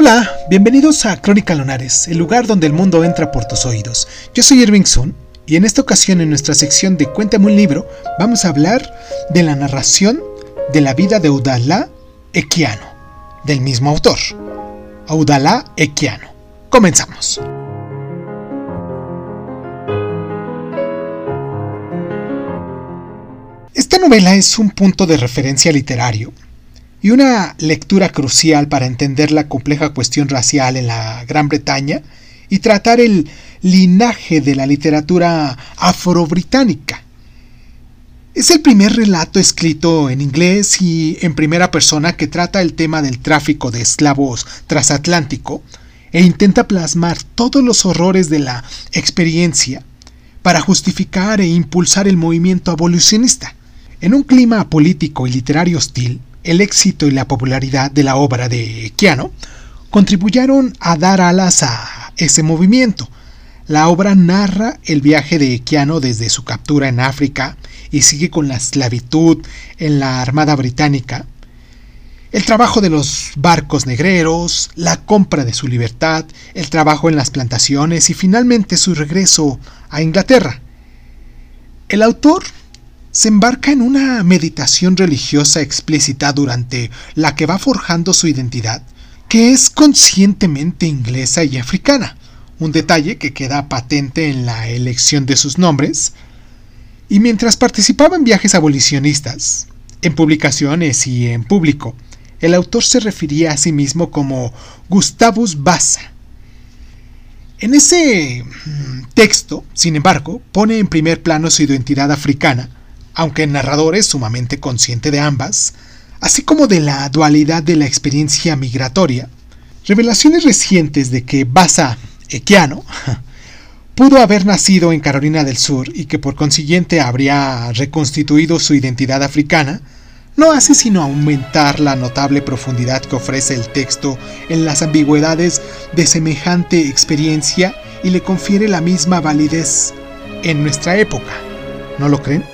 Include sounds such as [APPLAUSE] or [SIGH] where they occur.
Hola, bienvenidos a Crónica Lunares, el lugar donde el mundo entra por tus oídos. Yo soy Irving Sun y en esta ocasión en nuestra sección de Cuéntame un libro vamos a hablar de la narración de la vida de Audalá Equiano, del mismo autor, Audalá Equiano. Comenzamos. Esta novela es un punto de referencia literario y una lectura crucial para entender la compleja cuestión racial en la Gran Bretaña y tratar el linaje de la literatura afro-británica. Es el primer relato escrito en inglés y en primera persona que trata el tema del tráfico de esclavos transatlántico e intenta plasmar todos los horrores de la experiencia para justificar e impulsar el movimiento abolicionista. En un clima político y literario hostil, el éxito y la popularidad de la obra de Keanu contribuyeron a dar alas a ese movimiento. La obra narra el viaje de Keanu desde su captura en África y sigue con la esclavitud en la Armada Británica, el trabajo de los barcos negreros, la compra de su libertad, el trabajo en las plantaciones y finalmente su regreso a Inglaterra. El autor se embarca en una meditación religiosa explícita durante la que va forjando su identidad, que es conscientemente inglesa y africana, un detalle que queda patente en la elección de sus nombres, y mientras participaba en viajes abolicionistas, en publicaciones y en público, el autor se refería a sí mismo como Gustavus Vassa. En ese mm, texto, sin embargo, pone en primer plano su identidad africana, aunque el narrador es sumamente consciente de ambas, así como de la dualidad de la experiencia migratoria, revelaciones recientes de que Basa Equiano [LAUGHS] pudo haber nacido en Carolina del Sur y que por consiguiente habría reconstituido su identidad africana, no hace sino aumentar la notable profundidad que ofrece el texto en las ambigüedades de semejante experiencia y le confiere la misma validez en nuestra época. ¿No lo creen?